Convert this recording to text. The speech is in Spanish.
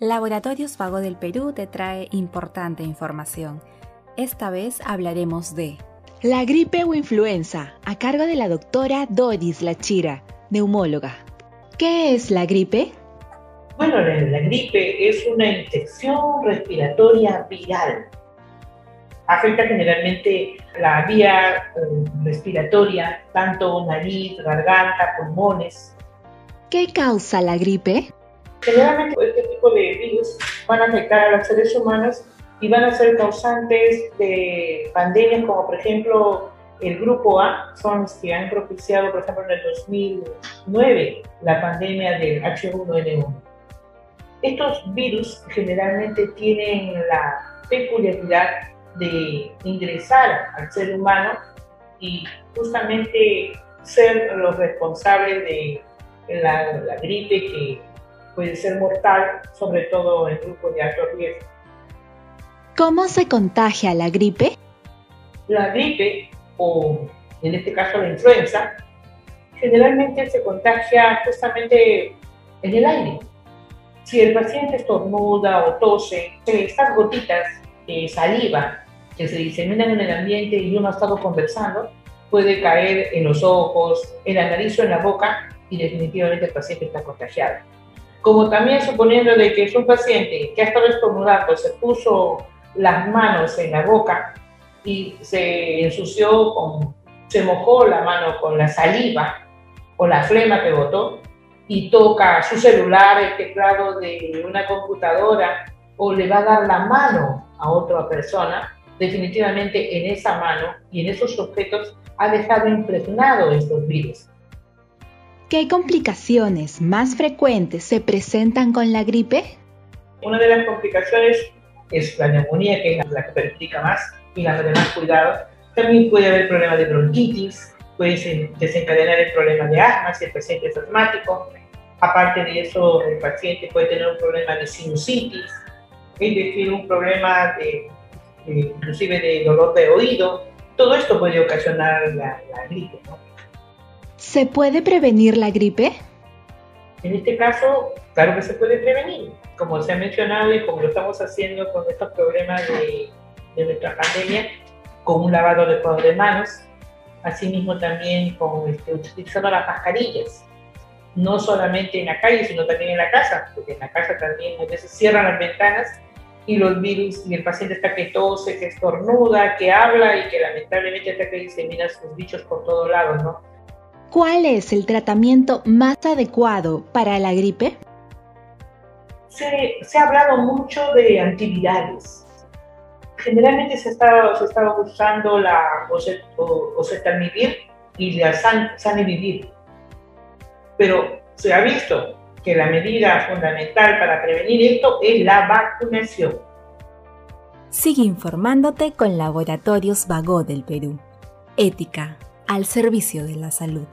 Laboratorios Vago del Perú te trae importante información. Esta vez hablaremos de la gripe o influenza, a cargo de la doctora Doris Lachira, neumóloga. ¿Qué es la gripe? Bueno, la, gripe es una infección respiratoria viral. Afecta generalmente la vía eh, respiratoria, tanto nariz, garganta, pulmones. ¿Qué causa la gripe? Generalmente este tipo de virus van a afectar a los seres humanos y van a ser causantes de pandemias como por ejemplo el grupo A, son los que han propiciado por ejemplo en el 2009 la pandemia del H1N1. Estos virus generalmente tienen la peculiaridad de ingresar al ser humano y justamente ser los responsables de la, la gripe que puede ser mortal, sobre todo en grupos de alto riesgo. ¿Cómo se contagia la gripe? La gripe, o en este caso la influenza, generalmente se contagia justamente en el aire. Si el paciente estornuda o tose, estas gotitas de saliva que se diseminan en el ambiente y uno ha estado conversando, puede caer en los ojos, en la nariz o en la boca y definitivamente el paciente está contagiado como también suponiendo de que es un paciente que ha estado estornudando, se puso las manos en la boca y se ensució, con, se mojó la mano con la saliva o la flema que botó y toca su celular, el teclado de una computadora o le va a dar la mano a otra persona, definitivamente en esa mano y en esos objetos ha dejado impregnado estos virus. ¿Qué complicaciones más frecuentes se presentan con la gripe? Una de las complicaciones es la neumonía, que es la que perjudica más y la de más cuidado. También puede haber problemas de bronquitis, puede desencadenar el problema de asma si el paciente es asmático. Aparte de eso, el paciente puede tener un problema de sinusitis, es decir, un problema de, inclusive de dolor de oído. Todo esto puede ocasionar la, la gripe. ¿no? ¿Se puede prevenir la gripe? En este caso, claro que se puede prevenir, como se ha mencionado y como lo estamos haciendo con estos problemas de, nuestra pandemia, con un lavado de, de manos, asimismo también con este, utilizando las mascarillas, no solamente en la calle, sino también en la casa, porque en la casa también a veces cierran las ventanas y los virus, y el paciente está que tose, que estornuda, que habla y que lamentablemente está que disemina sus bichos por todos lados, ¿no? ¿Cuál es el tratamiento más adecuado para la gripe? Se, ha hablado mucho de antivirales. Generalmente se estaba, se estaba usando la oseltamivir y la sanivivir. Pero se ha visto que la medida fundamental para prevenir esto es la vacunación. Sigue informándote con Laboratorios Vago del Perú. Ética al servicio de la salud.